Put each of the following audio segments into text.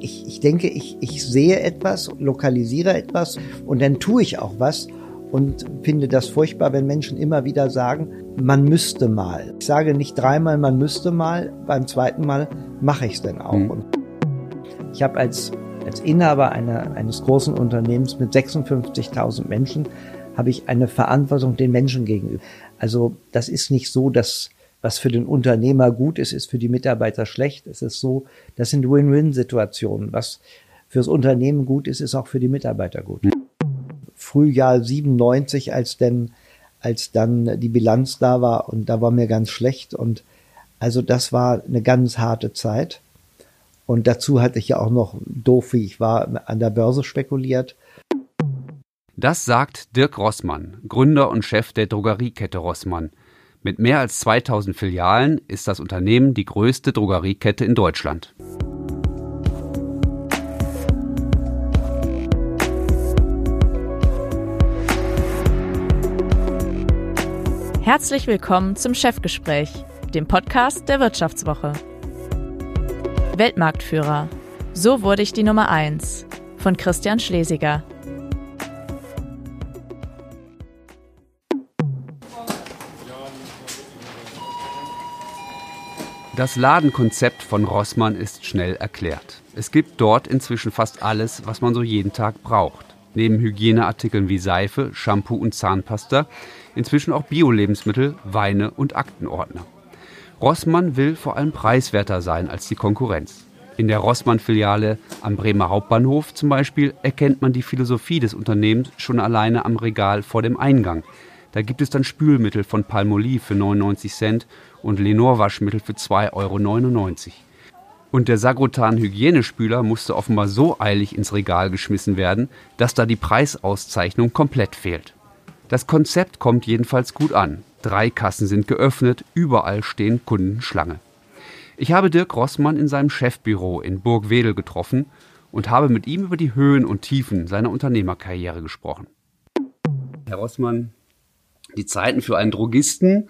ich, ich denke, ich, ich sehe etwas, lokalisiere etwas und dann tue ich auch was und finde das furchtbar, wenn Menschen immer wieder sagen, man müsste mal. Ich sage nicht dreimal, man müsste mal, beim zweiten Mal mache ich es dann auch. Mhm. ich habe als, als Inhaber einer, eines großen Unternehmens mit 56.000 Menschen, habe ich eine Verantwortung den Menschen gegenüber. Also das ist nicht so, dass was für den Unternehmer gut ist, ist für die Mitarbeiter schlecht. Es ist so, das sind Win-Win-Situationen. Was fürs Unternehmen gut ist, ist auch für die Mitarbeiter gut. Frühjahr 97, als denn, als dann die Bilanz da war und da war mir ganz schlecht und also das war eine ganz harte Zeit. Und dazu hatte ich ja auch noch doof, wie ich war, an der Börse spekuliert. Das sagt Dirk Rossmann, Gründer und Chef der Drogeriekette Rossmann. Mit mehr als 2000 Filialen ist das Unternehmen die größte Drogeriekette in Deutschland. Herzlich willkommen zum Chefgespräch, dem Podcast der Wirtschaftswoche. Weltmarktführer. So wurde ich die Nummer 1 von Christian Schlesiger. Das Ladenkonzept von Rossmann ist schnell erklärt. Es gibt dort inzwischen fast alles, was man so jeden Tag braucht. Neben Hygieneartikeln wie Seife, Shampoo und Zahnpasta inzwischen auch Bio-Lebensmittel, Weine und Aktenordner. Rossmann will vor allem preiswerter sein als die Konkurrenz. In der Rossmann-Filiale am Bremer Hauptbahnhof zum Beispiel erkennt man die Philosophie des Unternehmens schon alleine am Regal vor dem Eingang. Da gibt es dann Spülmittel von Palmolive für 99 Cent und Lenor-Waschmittel für 2,99 Euro. Und der Sagrotan-Hygienespüler musste offenbar so eilig ins Regal geschmissen werden, dass da die Preisauszeichnung komplett fehlt. Das Konzept kommt jedenfalls gut an. Drei Kassen sind geöffnet, überall stehen Kunden Schlange. Ich habe Dirk Rossmann in seinem Chefbüro in Burgwedel getroffen und habe mit ihm über die Höhen und Tiefen seiner Unternehmerkarriere gesprochen. Herr Rossmann, die Zeiten für einen Drogisten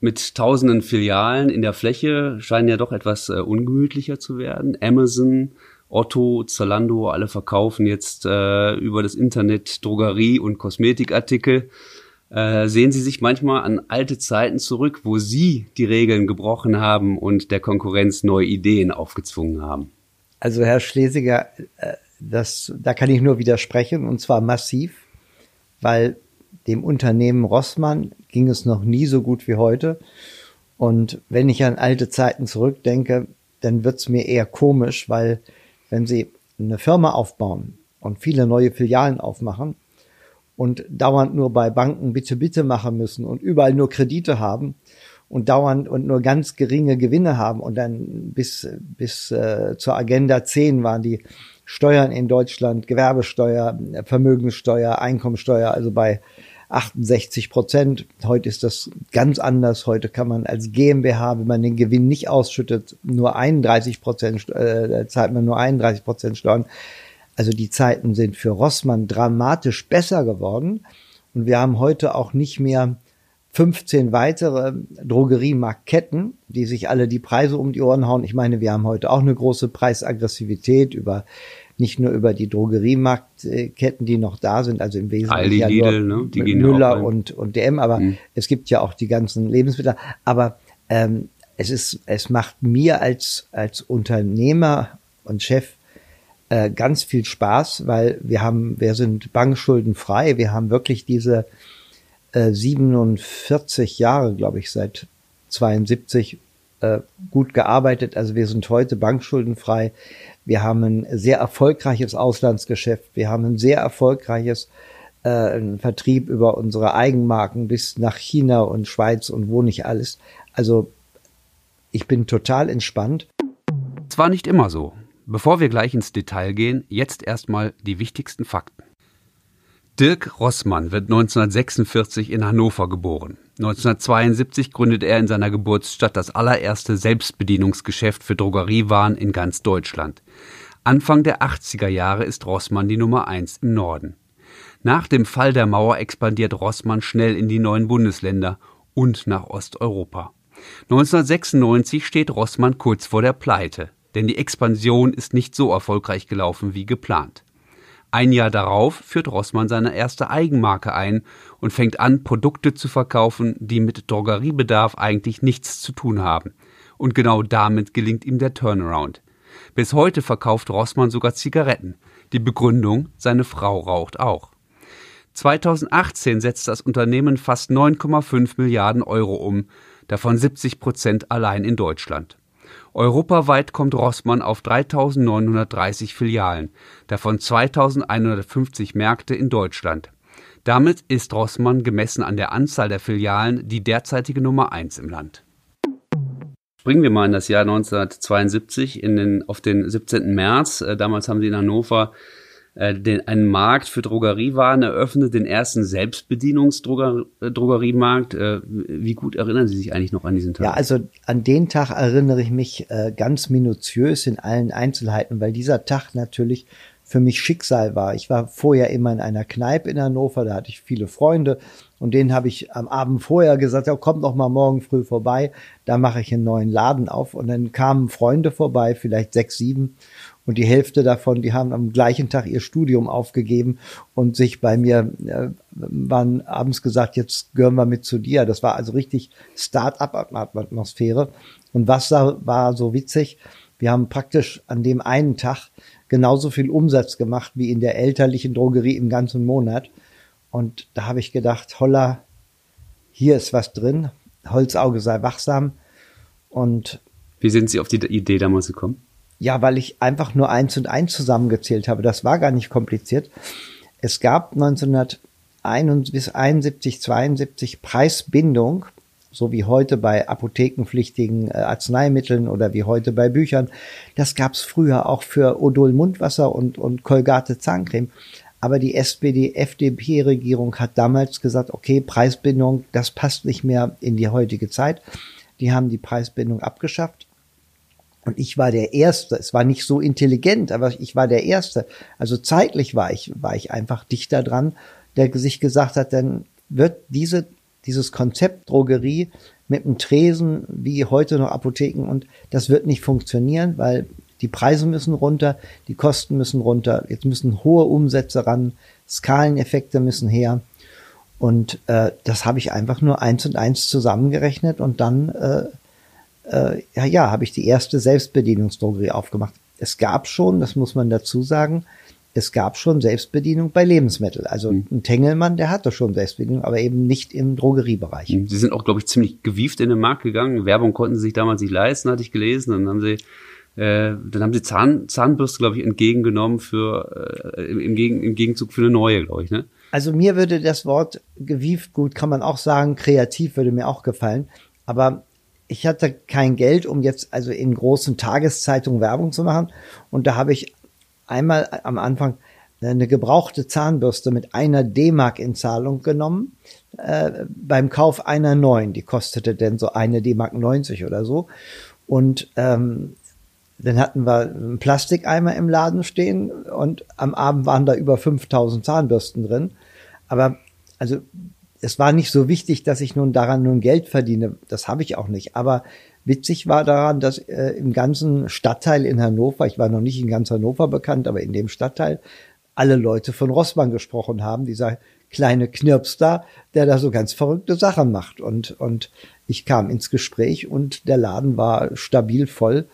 mit tausenden Filialen in der Fläche scheinen ja doch etwas äh, ungemütlicher zu werden. Amazon, Otto, Zalando, alle verkaufen jetzt äh, über das Internet Drogerie und Kosmetikartikel. Äh, sehen Sie sich manchmal an alte Zeiten zurück, wo Sie die Regeln gebrochen haben und der Konkurrenz neue Ideen aufgezwungen haben? Also Herr Schlesiger, äh, das, da kann ich nur widersprechen und zwar massiv, weil dem Unternehmen Rossmann ging es noch nie so gut wie heute. Und wenn ich an alte Zeiten zurückdenke, dann wird's mir eher komisch, weil wenn Sie eine Firma aufbauen und viele neue Filialen aufmachen und dauernd nur bei Banken bitte, bitte machen müssen und überall nur Kredite haben und dauernd und nur ganz geringe Gewinne haben und dann bis, bis äh, zur Agenda 10 waren die Steuern in Deutschland, Gewerbesteuer, Vermögenssteuer, Einkommensteuer, also bei 68 Prozent. Heute ist das ganz anders. Heute kann man als GmbH, wenn man den Gewinn nicht ausschüttet, nur 31 Prozent, äh, zahlt man nur 31 Prozent Steuern. Also die Zeiten sind für Rossmann dramatisch besser geworden. Und wir haben heute auch nicht mehr 15 weitere Drogeriemarktketten, die sich alle die Preise um die Ohren hauen. Ich meine, wir haben heute auch eine große Preisaggressivität über nicht nur über die Drogeriemarktketten, die noch da sind, also im Wesentlichen Aldi, ja Lidl, ne? die gehen Müller und, und DM, aber mhm. es gibt ja auch die ganzen Lebensmittel. Aber ähm, es ist, es macht mir als, als Unternehmer und Chef äh, ganz viel Spaß, weil wir haben, wir sind bankschuldenfrei, wir haben wirklich diese äh, 47 Jahre, glaube ich, seit 72 äh, gut gearbeitet. Also wir sind heute bankschuldenfrei. Wir haben ein sehr erfolgreiches Auslandsgeschäft. Wir haben ein sehr erfolgreiches äh, Vertrieb über unsere Eigenmarken bis nach China und Schweiz und wo nicht alles. Also ich bin total entspannt. Es war nicht immer so. Bevor wir gleich ins Detail gehen, jetzt erstmal die wichtigsten Fakten. Dirk Rossmann wird 1946 in Hannover geboren. 1972 gründet er in seiner Geburtsstadt das allererste Selbstbedienungsgeschäft für Drogeriewaren in ganz Deutschland. Anfang der 80er Jahre ist Rossmann die Nummer eins im Norden. Nach dem Fall der Mauer expandiert Rossmann schnell in die neuen Bundesländer und nach Osteuropa. 1996 steht Rossmann kurz vor der Pleite. denn die Expansion ist nicht so erfolgreich gelaufen wie geplant. Ein Jahr darauf führt Rossmann seine erste Eigenmarke ein und fängt an, Produkte zu verkaufen, die mit Drogeriebedarf eigentlich nichts zu tun haben. Und genau damit gelingt ihm der Turnaround. Bis heute verkauft Rossmann sogar Zigaretten. Die Begründung, seine Frau raucht auch. 2018 setzt das Unternehmen fast 9,5 Milliarden Euro um, davon 70 Prozent allein in Deutschland. Europaweit kommt Rossmann auf 3.930 Filialen, davon 2.150 Märkte in Deutschland. Damit ist Rossmann gemessen an der Anzahl der Filialen die derzeitige Nummer eins im Land. Springen wir mal in das Jahr 1972 in den, auf den 17. März. Äh, damals haben sie in Hannover äh, den, einen Markt für Drogeriewaren eröffnet, den ersten Selbstbedienungsdrogeriemarkt. Äh, wie gut erinnern Sie sich eigentlich noch an diesen Tag? Ja, also an den Tag erinnere ich mich äh, ganz minutiös in allen Einzelheiten, weil dieser Tag natürlich für mich Schicksal war. Ich war vorher immer in einer Kneipe in Hannover, da hatte ich viele Freunde und denen habe ich am Abend vorher gesagt, ja, kommt doch mal morgen früh vorbei, da mache ich einen neuen Laden auf und dann kamen Freunde vorbei, vielleicht sechs, sieben und die Hälfte davon, die haben am gleichen Tag ihr Studium aufgegeben und sich bei mir äh, waren abends gesagt, jetzt gehören wir mit zu dir. Das war also richtig Start-up-Atmosphäre. Und was da war so witzig, wir haben praktisch an dem einen Tag genauso viel Umsatz gemacht wie in der elterlichen Drogerie im ganzen Monat. Und da habe ich gedacht, holla, hier ist was drin. Holzauge sei wachsam. Und wie sind Sie auf die Idee damals gekommen? Ja, weil ich einfach nur eins und eins zusammengezählt habe. Das war gar nicht kompliziert. Es gab 1971, 72 Preisbindung, so wie heute bei apothekenpflichtigen äh, Arzneimitteln oder wie heute bei Büchern. Das gab es früher auch für Odol Mundwasser und, und Colgate Zahncreme. Aber die SPD-FDP-Regierung hat damals gesagt, okay, Preisbindung, das passt nicht mehr in die heutige Zeit. Die haben die Preisbindung abgeschafft und ich war der Erste. Es war nicht so intelligent, aber ich war der Erste. Also zeitlich war ich, war ich einfach dichter dran, der sich gesagt hat, dann wird diese, dieses Konzept Drogerie mit einem Tresen wie heute noch Apotheken und das wird nicht funktionieren, weil die Preise müssen runter, die Kosten müssen runter, jetzt müssen hohe Umsätze ran, Skaleneffekte müssen her. Und äh, das habe ich einfach nur eins und eins zusammengerechnet und dann äh, äh, ja, ja, habe ich die erste Selbstbedienungsdrogerie aufgemacht. Es gab schon, das muss man dazu sagen, es gab schon Selbstbedienung bei Lebensmitteln. Also mhm. ein Tengelmann, der hatte schon Selbstbedienung, aber eben nicht im Drogeriebereich. Mhm. Sie sind auch, glaube ich, ziemlich gewieft in den Markt gegangen. Werbung konnten sie sich damals nicht leisten, hatte ich gelesen. Dann haben sie äh, dann haben sie Zahn, Zahnbürste, glaube ich, entgegengenommen für äh, im, Gegen, im Gegenzug für eine neue, glaube ich. Ne? Also mir würde das Wort gewieft gut, kann man auch sagen, kreativ würde mir auch gefallen. Aber ich hatte kein Geld, um jetzt also in großen Tageszeitungen Werbung zu machen. Und da habe ich einmal am Anfang eine gebrauchte Zahnbürste mit einer D-Mark in Zahlung genommen äh, beim Kauf einer neuen. Die kostete denn so eine D-Mark 90 oder so. Und ähm, dann hatten wir einen Plastikeimer im Laden stehen und am Abend waren da über 5000 Zahnbürsten drin. Aber also es war nicht so wichtig, dass ich nun daran nun Geld verdiene. Das habe ich auch nicht. Aber witzig war daran, dass äh, im ganzen Stadtteil in Hannover, ich war noch nicht in ganz Hannover bekannt, aber in dem Stadtteil, alle Leute von Rossmann gesprochen haben, dieser kleine Knirps da, der da so ganz verrückte Sachen macht. Und, und ich kam ins Gespräch und der Laden war stabil voll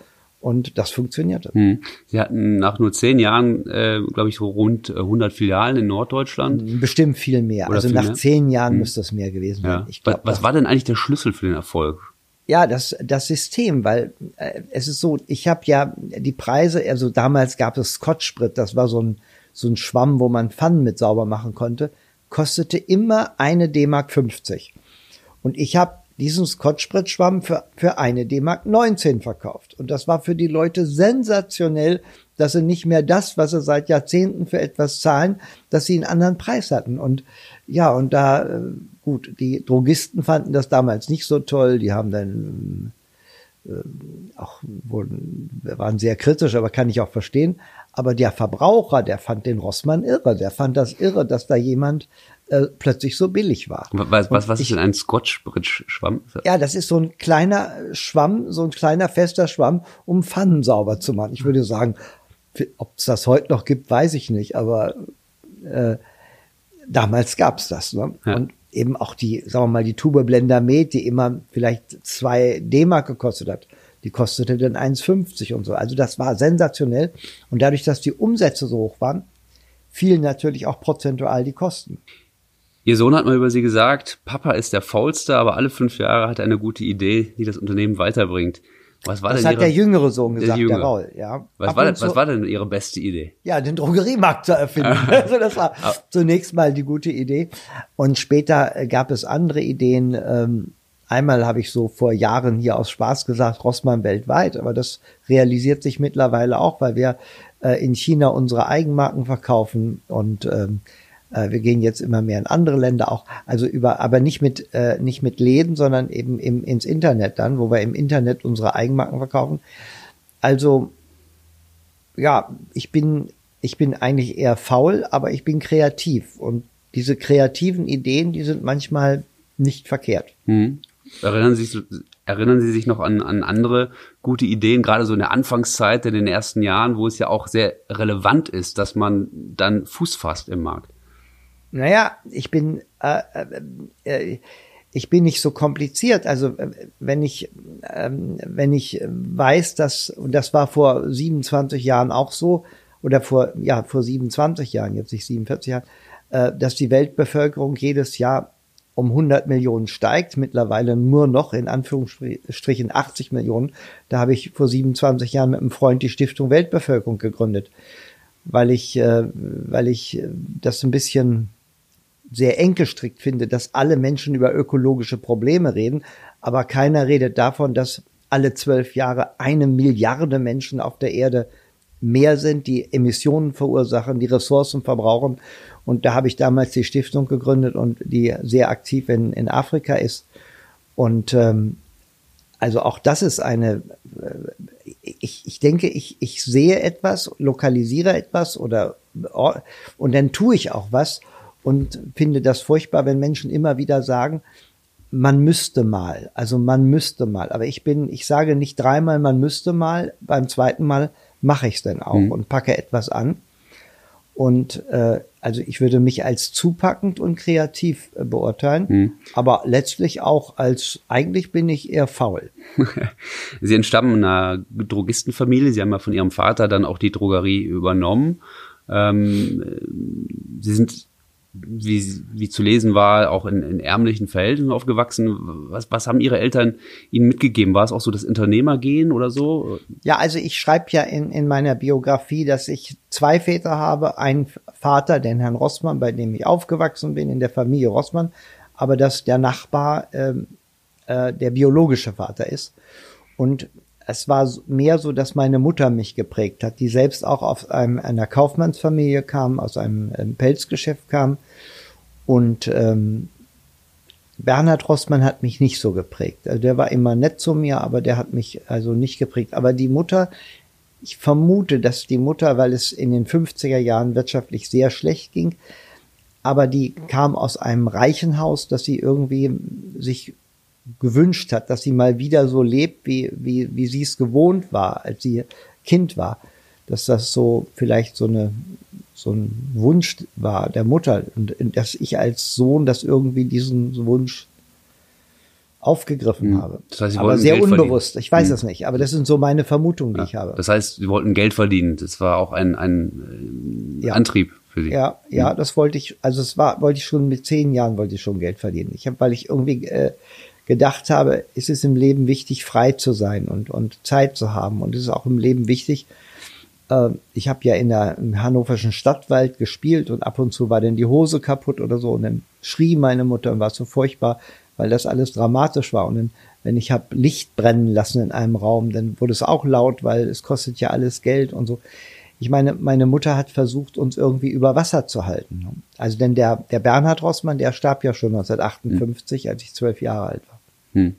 und das funktionierte. Hm. Sie hatten nach nur zehn Jahren, äh, glaube ich, so rund 100 äh, Filialen in Norddeutschland. Bestimmt viel mehr. Oder also viel nach mehr? zehn Jahren hm. müsste es mehr gewesen sein. Ich glaub, was, was war denn eigentlich der Schlüssel für den Erfolg? Ja, das, das System, weil äh, es ist so, ich habe ja die Preise, also damals gab es Scotch-Sprit, das war so ein, so ein Schwamm, wo man Pfannen mit sauber machen konnte, kostete immer eine D-Mark 50. Und ich habe diesen Scotch-Sprit-Schwamm für, für eine D-Mark 19 verkauft. Und das war für die Leute sensationell, dass sie nicht mehr das, was sie seit Jahrzehnten für etwas zahlen, dass sie einen anderen Preis hatten. Und ja, und da, äh, gut, die Drogisten fanden das damals nicht so toll. Die haben dann äh, auch wurden, waren sehr kritisch, aber kann ich auch verstehen. Aber der Verbraucher, der fand den Rossmann irre. Der fand das irre, dass da jemand äh, plötzlich so billig war. Was, was, was ist denn ein Scotch-Bridge-Schwamm? Ja, das ist so ein kleiner Schwamm, so ein kleiner fester Schwamm, um Pfannen sauber zu machen. Ich würde sagen, ob es das heute noch gibt, weiß ich nicht, aber äh, damals gab's das. Ne? Ja. Und eben auch die, sagen wir mal, die Tube Blender Med, die immer vielleicht zwei D-Mark gekostet hat, die kostete dann 1,50 und so. Also das war sensationell. Und dadurch, dass die Umsätze so hoch waren, fielen natürlich auch prozentual die Kosten. Ihr Sohn hat mal über Sie gesagt, Papa ist der Faulste, aber alle fünf Jahre hat er eine gute Idee, die das Unternehmen weiterbring. Was war das denn hat ihre, der jüngere Sohn gesagt, der, der Raul. Ja. Was war, was war denn Ihre beste Idee? Ja, den Drogeriemarkt zu erfinden. also das war zunächst mal die gute Idee. Und später äh, gab es andere Ideen. Ähm, einmal habe ich so vor Jahren hier aus Spaß gesagt, Rossmann weltweit, aber das realisiert sich mittlerweile auch, weil wir äh, in China unsere Eigenmarken verkaufen und ähm, äh, wir gehen jetzt immer mehr in andere Länder auch, also über, aber nicht mit, äh, nicht mit Läden, sondern eben im, ins Internet dann, wo wir im Internet unsere Eigenmarken verkaufen. Also, ja, ich bin, ich bin eigentlich eher faul, aber ich bin kreativ und diese kreativen Ideen, die sind manchmal nicht verkehrt. Mhm. Erinnern Sie, erinnern Sie sich noch an, an andere gute Ideen, gerade so in der Anfangszeit, in den ersten Jahren, wo es ja auch sehr relevant ist, dass man dann Fuß fasst im Markt? Naja, ich bin, äh, äh, ich bin nicht so kompliziert. Also äh, wenn ich, äh, wenn ich weiß, dass, und das war vor 27 Jahren auch so, oder vor, ja, vor 27 Jahren, jetzt nicht 47 Jahren, äh, dass die Weltbevölkerung jedes Jahr um 100 Millionen steigt, mittlerweile nur noch in Anführungsstrichen 80 Millionen. Da habe ich vor 27 Jahren mit einem Freund die Stiftung Weltbevölkerung gegründet, weil ich, äh, weil ich das ein bisschen sehr eng gestrickt finde, dass alle Menschen über ökologische Probleme reden, aber keiner redet davon, dass alle zwölf Jahre eine Milliarde Menschen auf der Erde mehr sind, die Emissionen verursachen, die Ressourcen verbrauchen. Und da habe ich damals die Stiftung gegründet und die sehr aktiv in, in Afrika ist. Und ähm, also auch das ist eine, äh, ich, ich denke, ich, ich sehe etwas, lokalisiere etwas oder und dann tue ich auch was und finde das furchtbar, wenn Menschen immer wieder sagen, man müsste mal, also man müsste mal. Aber ich bin, ich sage nicht dreimal, man müsste mal, beim zweiten Mal mache ich es dann auch mhm. und packe etwas an. Und äh, also ich würde mich als zupackend und kreativ äh, beurteilen, mhm. aber letztlich auch als, eigentlich bin ich eher faul. Sie entstammen einer Drogistenfamilie, Sie haben ja von Ihrem Vater dann auch die Drogerie übernommen. Ähm, Sie sind wie, wie zu lesen war, auch in, in ärmlichen Verhältnissen aufgewachsen. Was, was haben Ihre Eltern Ihnen mitgegeben? War es auch so das Unternehmergehen oder so? Ja, also ich schreibe ja in, in meiner Biografie, dass ich zwei Väter habe. Einen Vater, den Herrn Rossmann, bei dem ich aufgewachsen bin, in der Familie Rossmann, aber dass der Nachbar ähm, äh, der biologische Vater ist. Und es war mehr so, dass meine Mutter mich geprägt hat, die selbst auch aus einem, einer Kaufmannsfamilie kam, aus einem, einem Pelzgeschäft kam. Und ähm, Bernhard Rossmann hat mich nicht so geprägt. Also der war immer nett zu mir, aber der hat mich also nicht geprägt. Aber die Mutter, ich vermute, dass die Mutter, weil es in den 50er Jahren wirtschaftlich sehr schlecht ging, aber die kam aus einem reichen Haus, dass sie irgendwie sich gewünscht hat, dass sie mal wieder so lebt, wie, wie, wie sie es gewohnt war, als sie Kind war. Dass das so vielleicht so eine, so ein Wunsch war der Mutter und dass ich als Sohn das irgendwie diesen Wunsch aufgegriffen mhm. habe. Das heißt, Sie aber sehr Geld unbewusst. Verdienen. Ich weiß mhm. es nicht, aber das sind so meine Vermutungen, die ja. ich habe. Das heißt, Sie wollten Geld verdienen. Das war auch ein, ein ja. Antrieb für Sie. Ja, ja, mhm. das wollte ich. Also es war, wollte ich schon mit zehn Jahren wollte ich schon Geld verdienen. Ich habe, weil ich irgendwie äh, gedacht habe, ist es im Leben wichtig, frei zu sein und, und Zeit zu haben. Und es ist auch im Leben wichtig, äh, ich habe ja in der im hannoverschen Stadtwald gespielt und ab und zu war dann die Hose kaputt oder so. Und dann schrie meine Mutter und war so furchtbar, weil das alles dramatisch war. Und dann, wenn ich habe Licht brennen lassen in einem Raum, dann wurde es auch laut, weil es kostet ja alles Geld und so. Ich meine, meine Mutter hat versucht, uns irgendwie über Wasser zu halten. Also denn der, der Bernhard Rossmann, der starb ja schon 1958, hm. als ich zwölf Jahre alt war. Hm.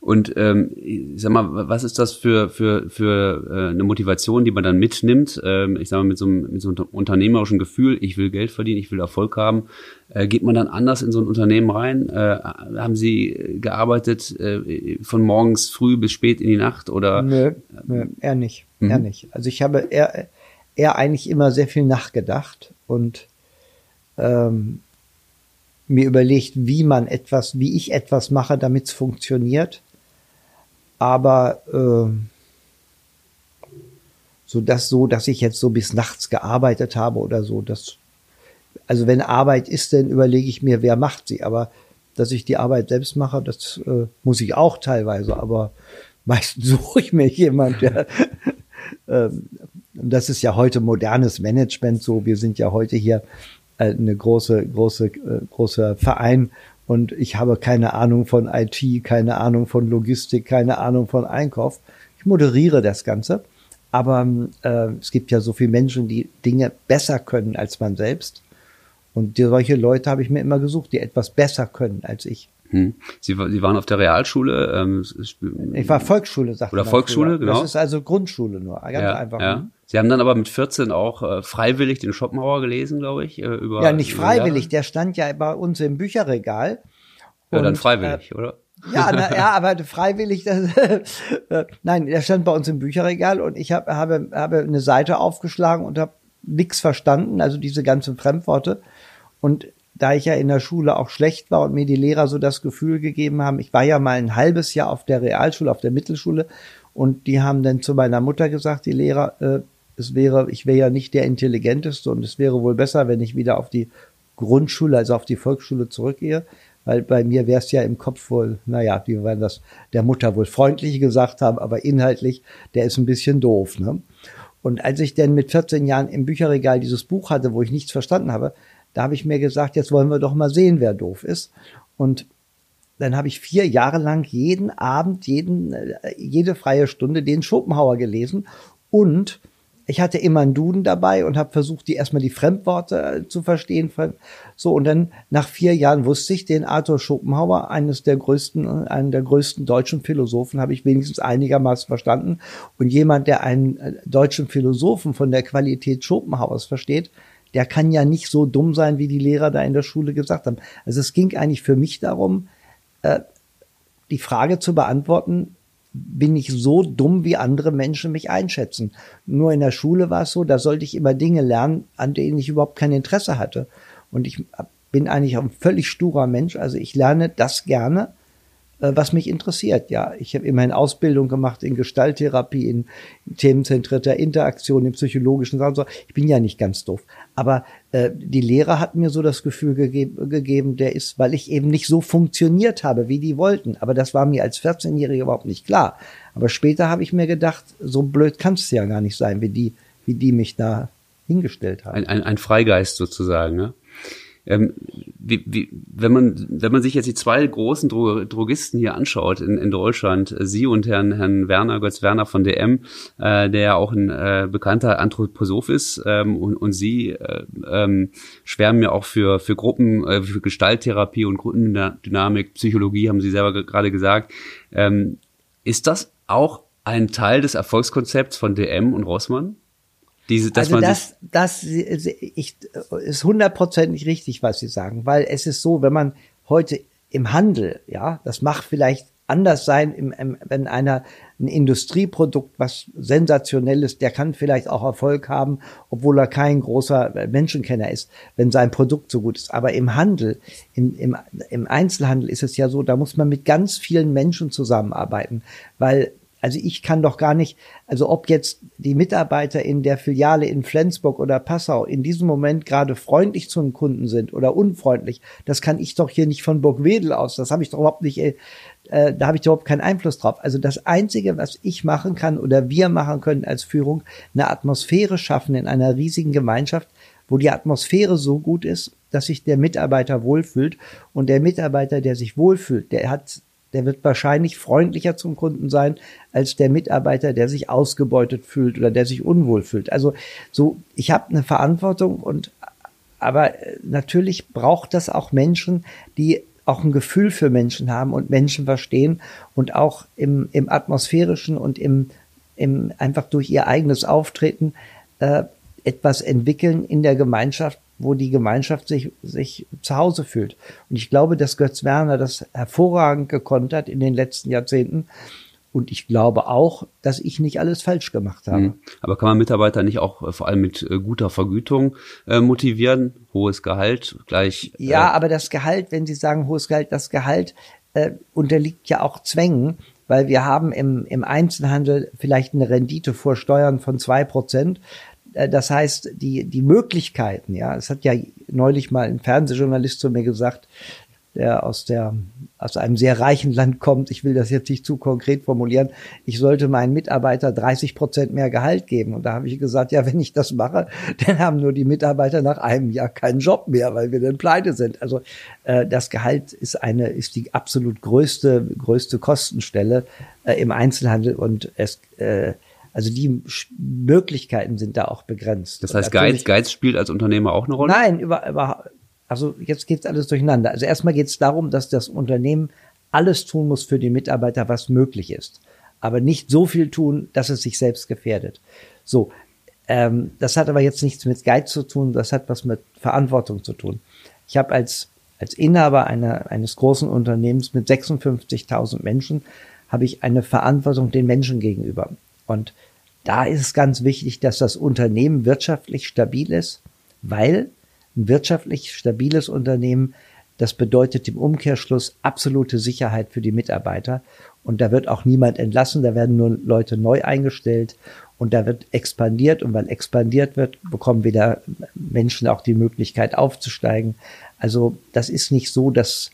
Und ähm, ich sag mal, was ist das für für für äh, eine Motivation, die man dann mitnimmt? Ähm, ich sag mal mit so, einem, mit so einem unternehmerischen Gefühl, ich will Geld verdienen, ich will Erfolg haben. Äh, geht man dann anders in so ein Unternehmen rein? Äh, haben Sie gearbeitet äh, von morgens früh bis spät in die Nacht oder? Nö, nö eher nicht, mhm. eher nicht. Also ich habe eher eher eigentlich immer sehr viel nachgedacht und ähm, mir überlegt, wie man etwas, wie ich etwas mache, damit es funktioniert. Aber äh, so dass so, dass ich jetzt so bis nachts gearbeitet habe oder so, das also wenn Arbeit ist, dann überlege ich mir, wer macht sie. Aber dass ich die Arbeit selbst mache, das äh, muss ich auch teilweise. Aber meistens suche ich mir jemand, der ähm, das ist ja heute modernes Management so. Wir sind ja heute hier äh, eine große, große, äh, großer Verein und ich habe keine Ahnung von IT, keine Ahnung von Logistik, keine Ahnung von Einkauf. Ich moderiere das Ganze, aber äh, es gibt ja so viele Menschen, die Dinge besser können als man selbst. Und solche Leute habe ich mir immer gesucht, die etwas besser können als ich. Hm. Sie, Sie waren auf der Realschule. Ähm, ich war Volksschule, sagt Oder Volksschule, genau. Das ist also Grundschule nur, ganz ja, einfach. Ja. Hm? Sie haben dann aber mit 14 auch äh, freiwillig den Schopenhauer gelesen, glaube ich. Äh, über, ja, nicht freiwillig, der stand ja bei uns im Bücherregal. Ja, und, dann freiwillig, äh, oder? Ja, na, ja, aber freiwillig, das, äh, nein, der stand bei uns im Bücherregal und ich hab, habe, habe eine Seite aufgeschlagen und habe nichts verstanden, also diese ganzen Fremdworte. Und da ich ja in der Schule auch schlecht war und mir die Lehrer so das Gefühl gegeben haben, ich war ja mal ein halbes Jahr auf der Realschule, auf der Mittelschule und die haben dann zu meiner Mutter gesagt, die Lehrer, äh, es wäre, ich wäre ja nicht der Intelligenteste und es wäre wohl besser, wenn ich wieder auf die Grundschule, also auf die Volksschule zurückgehe, weil bei mir wäre es ja im Kopf wohl, naja, die werden das der Mutter wohl freundlich gesagt haben, aber inhaltlich, der ist ein bisschen doof. Ne? Und als ich dann mit 14 Jahren im Bücherregal dieses Buch hatte, wo ich nichts verstanden habe, da habe ich mir gesagt, jetzt wollen wir doch mal sehen, wer doof ist. Und dann habe ich vier Jahre lang jeden Abend, jeden, äh, jede freie Stunde den Schopenhauer gelesen und ich hatte immer einen Duden dabei und habe versucht, die erstmal die Fremdworte äh, zu verstehen. So und dann nach vier Jahren wusste ich, den Arthur Schopenhauer, eines der größten, einen der größten deutschen Philosophen, habe ich wenigstens einigermaßen verstanden. Und jemand, der einen äh, deutschen Philosophen von der Qualität Schopenhauers versteht, der kann ja nicht so dumm sein, wie die Lehrer da in der Schule gesagt haben. Also es ging eigentlich für mich darum, äh, die Frage zu beantworten, bin ich so dumm, wie andere Menschen mich einschätzen. Nur in der Schule war es so, da sollte ich immer Dinge lernen, an denen ich überhaupt kein Interesse hatte. Und ich bin eigentlich ein völlig sturer Mensch. Also ich lerne das gerne, was mich interessiert. Ja, ich habe immerhin Ausbildung gemacht in Gestalttherapie, in themenzentrierter Interaktion, in psychologischen Sachen. So. Ich bin ja nicht ganz doof. Aber äh, die Lehrer hat mir so das Gefühl gegeben, gegeben, der ist, weil ich eben nicht so funktioniert habe, wie die wollten. Aber das war mir als 14-Jähriger überhaupt nicht klar. Aber später habe ich mir gedacht, so blöd kann es ja gar nicht sein, wie die, wie die mich da hingestellt haben. Ein, ein, ein Freigeist sozusagen, ne? Ähm, wie, wie, wenn man wenn man sich jetzt die zwei großen Dro Drogisten hier anschaut in, in Deutschland, äh, Sie und Herrn Herrn Werner Götz Werner von DM, äh, der ja auch ein äh, bekannter Anthroposoph ist, ähm, und, und Sie äh, ähm, schwärmen ja auch für für Gruppen, äh, für Gestalttherapie und Gruppendynamik, Psychologie, haben Sie selber gerade gesagt. Ähm, ist das auch ein Teil des Erfolgskonzepts von DM und Rossmann? Diese, dass also man das, das ich, ist hundertprozentig richtig, was Sie sagen, weil es ist so, wenn man heute im Handel, ja, das macht vielleicht anders sein, im, im, wenn einer ein Industrieprodukt, was sensationell ist, der kann vielleicht auch Erfolg haben, obwohl er kein großer Menschenkenner ist, wenn sein Produkt so gut ist. Aber im Handel, im, im, im Einzelhandel ist es ja so, da muss man mit ganz vielen Menschen zusammenarbeiten, weil also ich kann doch gar nicht, also ob jetzt die Mitarbeiter in der Filiale in Flensburg oder Passau in diesem Moment gerade freundlich zu einem Kunden sind oder unfreundlich, das kann ich doch hier nicht von Burgwedel aus. Das habe ich doch überhaupt nicht, äh, äh da habe ich überhaupt keinen Einfluss drauf. Also das Einzige, was ich machen kann oder wir machen können als Führung, eine Atmosphäre schaffen in einer riesigen Gemeinschaft, wo die Atmosphäre so gut ist, dass sich der Mitarbeiter wohlfühlt. Und der Mitarbeiter, der sich wohlfühlt, der hat der wird wahrscheinlich freundlicher zum Kunden sein als der Mitarbeiter, der sich ausgebeutet fühlt oder der sich unwohl fühlt. Also so, ich habe eine Verantwortung und aber natürlich braucht das auch Menschen, die auch ein Gefühl für Menschen haben und Menschen verstehen und auch im, im atmosphärischen und im, im einfach durch ihr eigenes Auftreten äh, etwas entwickeln in der Gemeinschaft, wo die Gemeinschaft sich, sich zu Hause fühlt. Und ich glaube, dass Götz Werner das hervorragend gekonnt hat in den letzten Jahrzehnten. Und ich glaube auch, dass ich nicht alles falsch gemacht habe. Mhm. Aber kann man Mitarbeiter nicht auch äh, vor allem mit äh, guter Vergütung äh, motivieren? Hohes Gehalt gleich. Äh ja, aber das Gehalt, wenn Sie sagen hohes Gehalt, das Gehalt äh, unterliegt ja auch Zwängen, weil wir haben im, im Einzelhandel vielleicht eine Rendite vor Steuern von zwei Prozent. Äh, das heißt, die, die Möglichkeiten, ja, es hat ja neulich mal ein Fernsehjournalist zu mir gesagt, der aus der, aus einem sehr reichen Land kommt. Ich will das jetzt nicht zu konkret formulieren. Ich sollte meinen Mitarbeiter 30 Prozent mehr Gehalt geben. Und da habe ich gesagt, ja, wenn ich das mache, dann haben nur die Mitarbeiter nach einem Jahr keinen Job mehr, weil wir dann pleite sind. Also, äh, das Gehalt ist eine, ist die absolut größte, größte Kostenstelle äh, im Einzelhandel und es, äh, also die Möglichkeiten sind da auch begrenzt. Das heißt, Geiz, Geiz spielt als Unternehmer auch eine Rolle? Nein, über, über, also jetzt geht's alles durcheinander. Also erstmal geht's darum, dass das Unternehmen alles tun muss für die Mitarbeiter, was möglich ist. Aber nicht so viel tun, dass es sich selbst gefährdet. So, ähm, das hat aber jetzt nichts mit Geiz zu tun, das hat was mit Verantwortung zu tun. Ich habe als, als Inhaber einer, eines großen Unternehmens mit 56.000 Menschen, habe ich eine Verantwortung den Menschen gegenüber. Und da ist es ganz wichtig, dass das Unternehmen wirtschaftlich stabil ist, weil ein wirtschaftlich stabiles Unternehmen, das bedeutet im Umkehrschluss absolute Sicherheit für die Mitarbeiter. Und da wird auch niemand entlassen, da werden nur Leute neu eingestellt und da wird expandiert. Und weil expandiert wird, bekommen wieder Menschen auch die Möglichkeit aufzusteigen. Also das ist nicht so, dass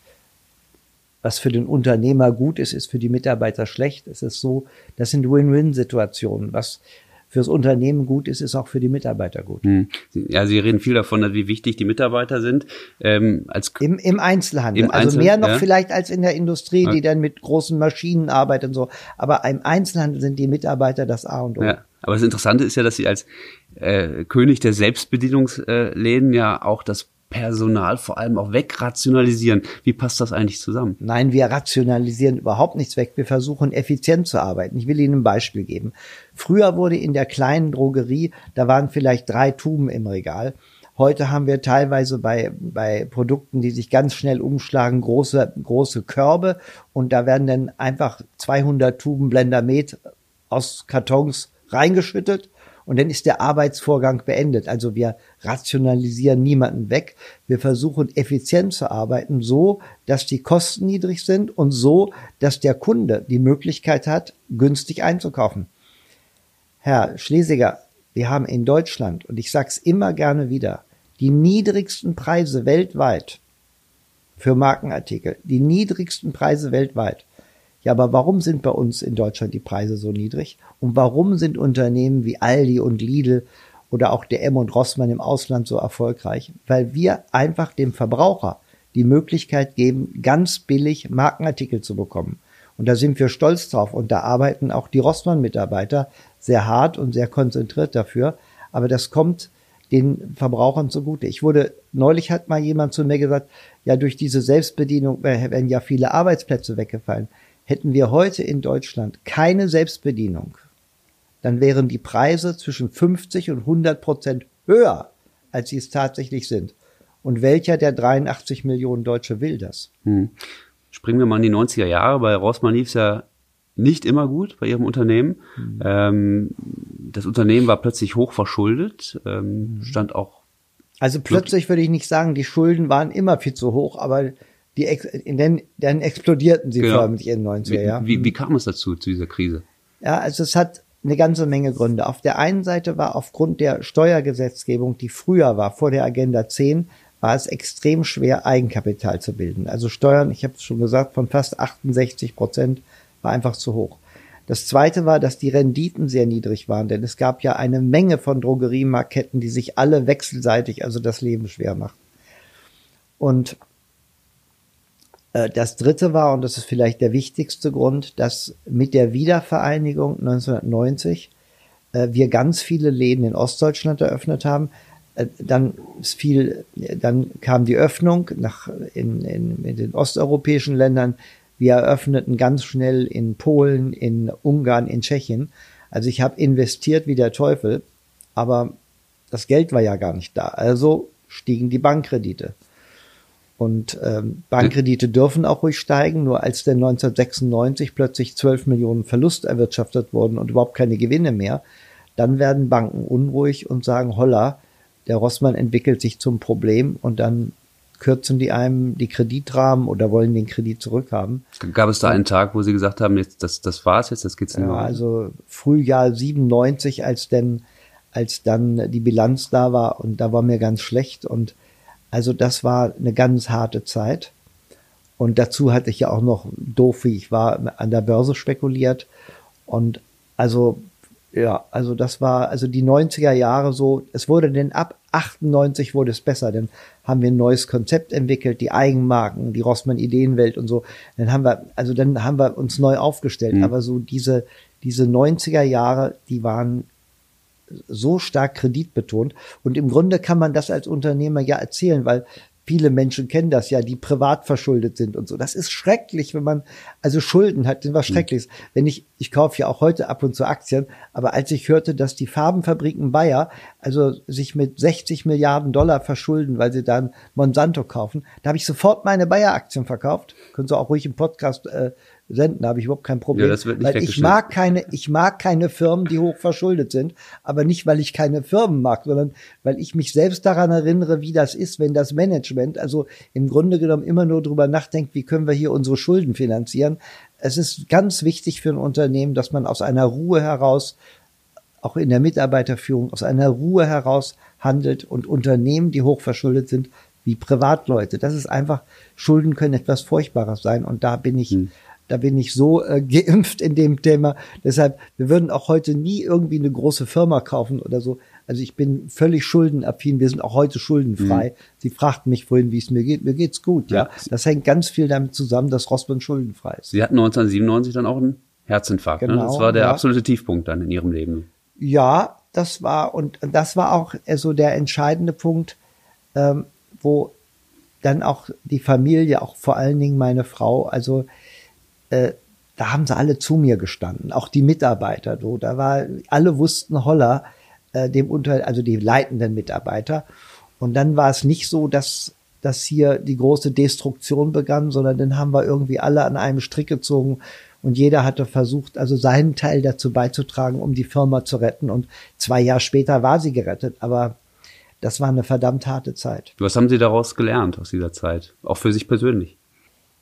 was für den Unternehmer gut ist, ist für die Mitarbeiter schlecht. Es ist so, das sind Win-Win-Situationen. Was fürs Unternehmen gut ist, ist auch für die Mitarbeiter gut. Hm. Ja, Sie reden viel davon, wie wichtig die Mitarbeiter sind. Ähm, als Im, Im Einzelhandel. Im also Einzel mehr noch ja. vielleicht als in der Industrie, die ja. dann mit großen Maschinen arbeitet und so. Aber im Einzelhandel sind die Mitarbeiter das A und O. Ja. Aber das Interessante ist ja, dass Sie als äh, König der Selbstbedienungsläden ja auch das Personal vor allem auch wegrationalisieren. Wie passt das eigentlich zusammen? Nein, wir rationalisieren überhaupt nichts weg. Wir versuchen effizient zu arbeiten. Ich will Ihnen ein Beispiel geben. Früher wurde in der kleinen Drogerie, da waren vielleicht drei Tuben im Regal. Heute haben wir teilweise bei, bei Produkten, die sich ganz schnell umschlagen, große, große Körbe und da werden dann einfach 200 Tuben Blendermet aus Kartons reingeschüttet und dann ist der Arbeitsvorgang beendet. Also wir rationalisieren niemanden weg. Wir versuchen effizient zu arbeiten, so dass die Kosten niedrig sind und so, dass der Kunde die Möglichkeit hat, günstig einzukaufen. Herr Schlesiger, wir haben in Deutschland, und ich sage es immer gerne wieder, die niedrigsten Preise weltweit für Markenartikel, die niedrigsten Preise weltweit. Ja, aber warum sind bei uns in Deutschland die Preise so niedrig? Und warum sind Unternehmen wie Aldi und Lidl oder auch DM und Rossmann im Ausland so erfolgreich? Weil wir einfach dem Verbraucher die Möglichkeit geben, ganz billig Markenartikel zu bekommen. Und da sind wir stolz drauf. Und da arbeiten auch die Rossmann-Mitarbeiter sehr hart und sehr konzentriert dafür. Aber das kommt den Verbrauchern zugute. Ich wurde, neulich hat mal jemand zu mir gesagt, ja, durch diese Selbstbedienung werden ja viele Arbeitsplätze weggefallen. Hätten wir heute in Deutschland keine Selbstbedienung, dann wären die Preise zwischen 50 und 100 Prozent höher, als sie es tatsächlich sind. Und welcher der 83 Millionen Deutsche will das? Hm. Springen wir mal in die 90er Jahre. Bei Rossmann lief es ja nicht immer gut bei ihrem Unternehmen. Mhm. Ähm, das Unternehmen war plötzlich hoch verschuldet, ähm, mhm. stand auch. Also plötzlich würde ich nicht sagen, die Schulden waren immer viel zu hoch, aber die den, dann explodierten sie genau. förmlich in den 90er Jahren. Wie, wie, wie kam es dazu, zu dieser Krise? Ja, also es hat eine ganze Menge Gründe. Auf der einen Seite war aufgrund der Steuergesetzgebung, die früher war, vor der Agenda 10, war es extrem schwer, Eigenkapital zu bilden. Also Steuern, ich habe es schon gesagt, von fast 68 Prozent war einfach zu hoch. Das zweite war, dass die Renditen sehr niedrig waren, denn es gab ja eine Menge von Drogeriemarketten, die sich alle wechselseitig also das Leben schwer machen. Und das dritte war, und das ist vielleicht der wichtigste Grund, dass mit der Wiedervereinigung 1990 äh, wir ganz viele Läden in Ostdeutschland eröffnet haben. Äh, dann viel, dann kam die Öffnung nach, in, in, in den osteuropäischen Ländern. Wir eröffneten ganz schnell in Polen, in Ungarn, in Tschechien. Also ich habe investiert wie der Teufel, aber das Geld war ja gar nicht da. Also stiegen die Bankkredite. Und ähm, Bankkredite dürfen auch ruhig steigen, nur als dann 1996 plötzlich 12 Millionen Verlust erwirtschaftet wurden und überhaupt keine Gewinne mehr, dann werden Banken unruhig und sagen, holla, der Rossmann entwickelt sich zum Problem und dann kürzen die einem die Kreditrahmen oder wollen den Kredit zurückhaben. Gab es da einen Tag, wo Sie gesagt haben, jetzt das, das war's jetzt, das geht's nicht ja, mehr? Also Frühjahr 97, als denn, als dann die Bilanz da war und da war mir ganz schlecht und also das war eine ganz harte Zeit. Und dazu hatte ich ja auch noch doof, wie ich war, an der Börse spekuliert. Und also, ja, also das war, also die 90er Jahre so, es wurde denn ab 98 wurde es besser, dann haben wir ein neues Konzept entwickelt, die Eigenmarken, die Rossmann Ideenwelt und so. Dann haben wir, also dann haben wir uns neu aufgestellt. Mhm. Aber so diese, diese 90er Jahre, die waren so stark kreditbetont. Und im Grunde kann man das als Unternehmer ja erzählen, weil viele Menschen kennen das ja, die privat verschuldet sind und so. Das ist schrecklich, wenn man also Schulden hat, sind was hm. Schreckliches. Wenn ich, ich kaufe ja auch heute ab und zu Aktien, aber als ich hörte, dass die Farbenfabriken Bayer also sich mit 60 Milliarden Dollar verschulden, weil sie dann Monsanto kaufen, da habe ich sofort meine Bayer-Aktien verkauft. Können Sie auch ruhig im Podcast äh, senden, da habe ich überhaupt kein Problem. Ja, das wird nicht weil ich mag keine, ich mag keine Firmen, die hoch verschuldet sind, aber nicht, weil ich keine Firmen mag, sondern weil ich mich selbst daran erinnere, wie das ist, wenn das Management, also im Grunde genommen immer nur drüber nachdenkt, wie können wir hier unsere Schulden finanzieren. Es ist ganz wichtig für ein Unternehmen, dass man aus einer Ruhe heraus, auch in der Mitarbeiterführung, aus einer Ruhe heraus handelt und Unternehmen, die hoch verschuldet sind, wie Privatleute. Das ist einfach, Schulden können etwas Furchtbares sein und da bin ich, hm da bin ich so äh, geimpft in dem Thema. Deshalb, wir würden auch heute nie irgendwie eine große Firma kaufen oder so. Also ich bin völlig schuldenaffin. Wir sind auch heute schuldenfrei. Mhm. Sie fragten mich vorhin, wie es mir geht. Mir geht's gut, ja. ja. Das hängt ganz viel damit zusammen, dass Rossmann schuldenfrei ist. Sie hatten 1997 dann auch einen Herzinfarkt. Genau, ne? Das war der ja. absolute Tiefpunkt dann in Ihrem Leben. Ja, das war und das war auch so also der entscheidende Punkt, ähm, wo dann auch die Familie, auch vor allen Dingen meine Frau, also äh, da haben sie alle zu mir gestanden, auch die Mitarbeiter. So, da war, alle wussten Holler, äh, dem unter, also die leitenden Mitarbeiter. Und dann war es nicht so, dass, dass hier die große Destruktion begann, sondern dann haben wir irgendwie alle an einem Strick gezogen und jeder hatte versucht, also seinen Teil dazu beizutragen, um die Firma zu retten. Und zwei Jahre später war sie gerettet, aber das war eine verdammt harte Zeit. Was haben Sie daraus gelernt aus dieser Zeit? Auch für sich persönlich?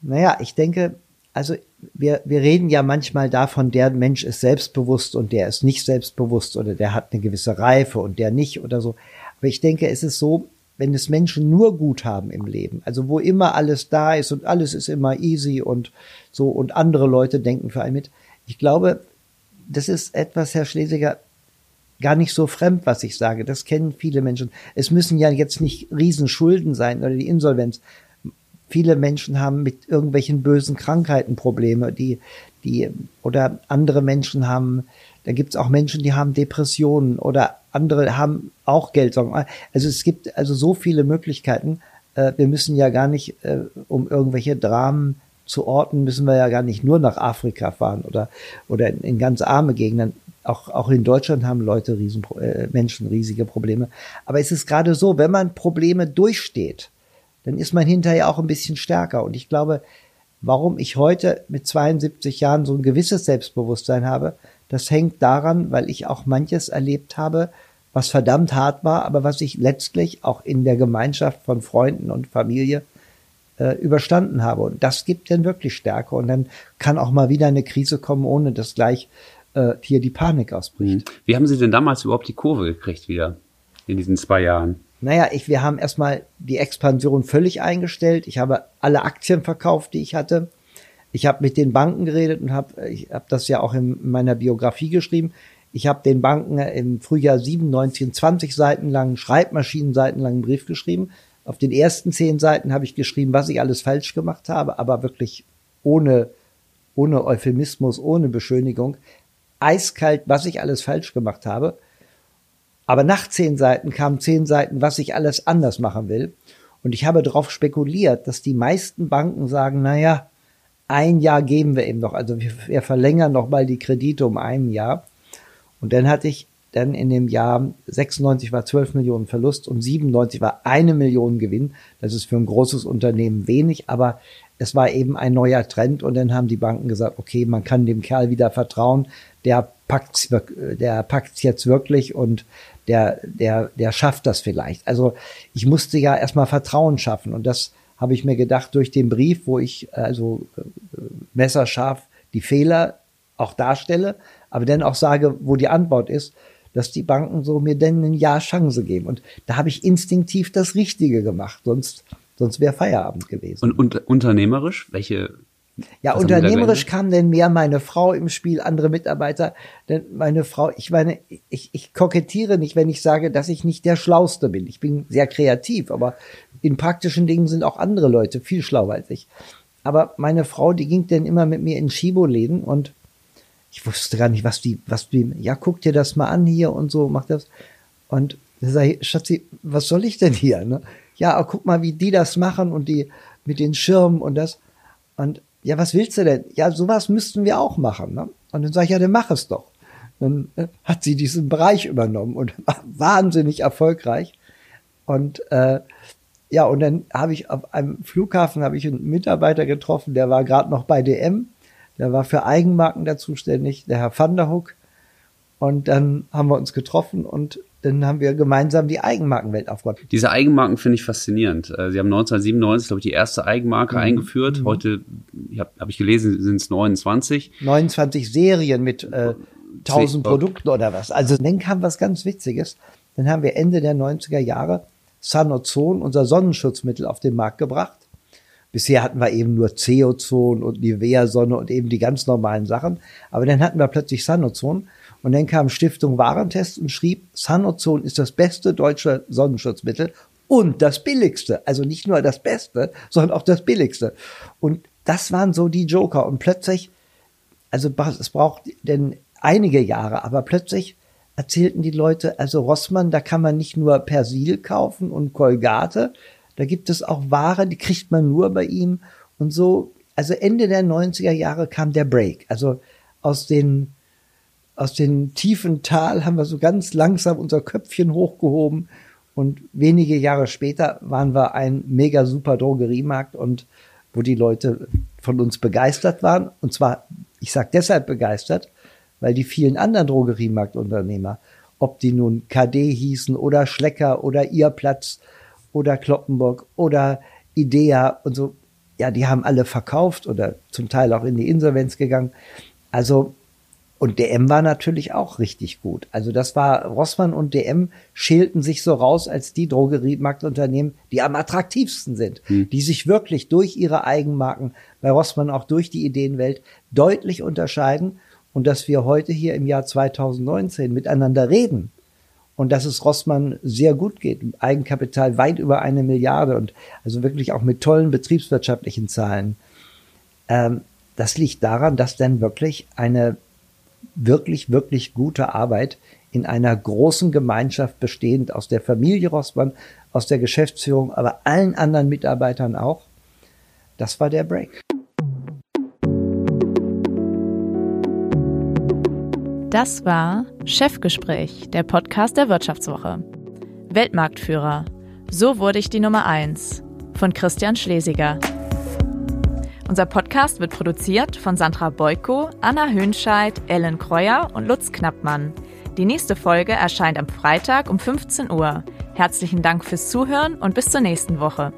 Naja, ich denke, also wir, wir reden ja manchmal davon, der Mensch ist selbstbewusst und der ist nicht selbstbewusst oder der hat eine gewisse Reife und der nicht oder so. Aber ich denke, es ist so, wenn es Menschen nur gut haben im Leben, also wo immer alles da ist und alles ist immer easy und so und andere Leute denken für einen mit. Ich glaube, das ist etwas, Herr Schlesiger, gar nicht so fremd, was ich sage. Das kennen viele Menschen. Es müssen ja jetzt nicht Riesenschulden sein oder die Insolvenz. Viele Menschen haben mit irgendwelchen bösen Krankheiten Probleme, die, die, oder andere Menschen haben, da gibt es auch Menschen, die haben Depressionen oder andere haben auch Geldsorgen. Also es gibt also so viele Möglichkeiten. Äh, wir müssen ja gar nicht, äh, um irgendwelche Dramen zu orten, müssen wir ja gar nicht nur nach Afrika fahren oder, oder in, in ganz arme Gegenden. Auch, auch in Deutschland haben Leute riesen, äh, Menschen riesige Probleme. Aber es ist gerade so, wenn man Probleme durchsteht, dann ist man hinterher auch ein bisschen stärker. Und ich glaube, warum ich heute mit 72 Jahren so ein gewisses Selbstbewusstsein habe, das hängt daran, weil ich auch manches erlebt habe, was verdammt hart war, aber was ich letztlich auch in der Gemeinschaft von Freunden und Familie äh, überstanden habe. Und das gibt dann wirklich Stärke. Und dann kann auch mal wieder eine Krise kommen, ohne dass gleich äh, hier die Panik ausbricht. Wie haben Sie denn damals überhaupt die Kurve gekriegt wieder in diesen zwei Jahren? Naja, ich, wir haben erstmal die Expansion völlig eingestellt. Ich habe alle Aktien verkauft, die ich hatte. Ich habe mit den Banken geredet und habe, ich habe das ja auch in meiner Biografie geschrieben. Ich habe den Banken im Frühjahr 97 20 Seiten lang, Schreibmaschinenseiten lang einen Brief geschrieben. Auf den ersten zehn Seiten habe ich geschrieben, was ich alles falsch gemacht habe, aber wirklich ohne, ohne Euphemismus, ohne Beschönigung. Eiskalt, was ich alles falsch gemacht habe. Aber nach zehn Seiten kamen zehn Seiten, was ich alles anders machen will. Und ich habe darauf spekuliert, dass die meisten Banken sagen, na ja, ein Jahr geben wir eben noch. Also wir, wir verlängern noch mal die Kredite um ein Jahr. Und dann hatte ich dann in dem Jahr 96 war 12 Millionen Verlust und 97 war eine Million Gewinn. Das ist für ein großes Unternehmen wenig, aber es war eben ein neuer Trend und dann haben die Banken gesagt, okay, man kann dem Kerl wieder vertrauen, der packt's, der packt's jetzt wirklich und der, der, der schafft das vielleicht. Also ich musste ja erstmal Vertrauen schaffen und das habe ich mir gedacht durch den Brief, wo ich also äh, messerscharf die Fehler auch darstelle, aber dann auch sage, wo die Antwort ist, dass die Banken so mir denn ein Jahr Chance geben. Und da habe ich instinktiv das Richtige gemacht, sonst, sonst wäre Feierabend gewesen. Und, und unternehmerisch, welche ja, Was unternehmerisch kam denn mehr meine Frau im Spiel, andere Mitarbeiter. Denn meine Frau, ich meine, ich, ich kokettiere nicht, wenn ich sage, dass ich nicht der Schlauste bin. Ich bin sehr kreativ, aber in praktischen Dingen sind auch andere Leute viel schlauer als ich. Aber meine Frau, die ging denn immer mit mir in Schibo-Läden und ich wusste gar nicht, was die, was die, ja, guck dir das mal an hier und so, mach das. Und da sag ich, Schatzi, was soll ich denn hier? Ne? Ja, guck mal, wie die das machen und die mit den Schirmen und das. Und ja, was willst du denn? Ja, sowas müssten wir auch machen. Ne? Und dann sage ich, ja, dann mach es doch. Dann äh, hat sie diesen Bereich übernommen und war wahnsinnig erfolgreich. Und äh, ja, und dann habe ich auf einem Flughafen habe ich einen Mitarbeiter getroffen, der war gerade noch bei DM, der war für Eigenmarken da zuständig, der Herr Van der Hoek. Und dann haben wir uns getroffen und dann haben wir gemeinsam die Eigenmarkenwelt aufgebaut. Diese Eigenmarken finde ich faszinierend. Äh, Sie haben 1997, glaube ich, die erste Eigenmarke mhm. eingeführt. Mhm. Heute, habe hab ich gelesen, sind es 29. 29 Serien mit äh, 1000 Produkten oder was. Also dann kam was ganz Witziges. Dann haben wir Ende der 90er Jahre Sanozon, unser Sonnenschutzmittel, auf den Markt gebracht. Bisher hatten wir eben nur Ceozon und Nivea-Sonne und eben die ganz normalen Sachen. Aber dann hatten wir plötzlich Sanozon und dann kam Stiftung Warentest und schrieb, Sanozon ist das beste deutsche Sonnenschutzmittel und das billigste. Also nicht nur das Beste, sondern auch das billigste. Und das waren so die Joker. Und plötzlich, also es braucht denn einige Jahre, aber plötzlich erzählten die Leute, also Rossmann, da kann man nicht nur Persil kaufen und Colgate, da gibt es auch Ware, die kriegt man nur bei ihm. Und so, also Ende der 90er Jahre kam der Break. Also aus den aus dem tiefen Tal haben wir so ganz langsam unser Köpfchen hochgehoben und wenige Jahre später waren wir ein mega super Drogeriemarkt und wo die Leute von uns begeistert waren. Und zwar, ich sage deshalb begeistert, weil die vielen anderen Drogeriemarktunternehmer, ob die nun KD hießen oder Schlecker oder Ihrplatz oder Kloppenburg oder Idea und so, ja, die haben alle verkauft oder zum Teil auch in die Insolvenz gegangen. Also und DM war natürlich auch richtig gut. Also das war, Rossmann und DM schälten sich so raus als die Drogeriemarktunternehmen, die am attraktivsten sind, hm. die sich wirklich durch ihre Eigenmarken, bei Rossmann auch durch die Ideenwelt deutlich unterscheiden und dass wir heute hier im Jahr 2019 miteinander reden und dass es Rossmann sehr gut geht, Eigenkapital weit über eine Milliarde und also wirklich auch mit tollen betriebswirtschaftlichen Zahlen. Ähm, das liegt daran, dass dann wirklich eine wirklich, wirklich gute Arbeit in einer großen Gemeinschaft bestehend aus der Familie Rossmann, aus der Geschäftsführung, aber allen anderen Mitarbeitern auch. Das war der Break. Das war Chefgespräch, der Podcast der Wirtschaftswoche. Weltmarktführer. So wurde ich die Nummer eins von Christian Schlesiger. Unser Podcast wird produziert von Sandra Beuko, Anna Hönscheid, Ellen Kreuer und Lutz Knappmann. Die nächste Folge erscheint am Freitag um 15 Uhr. Herzlichen Dank fürs Zuhören und bis zur nächsten Woche.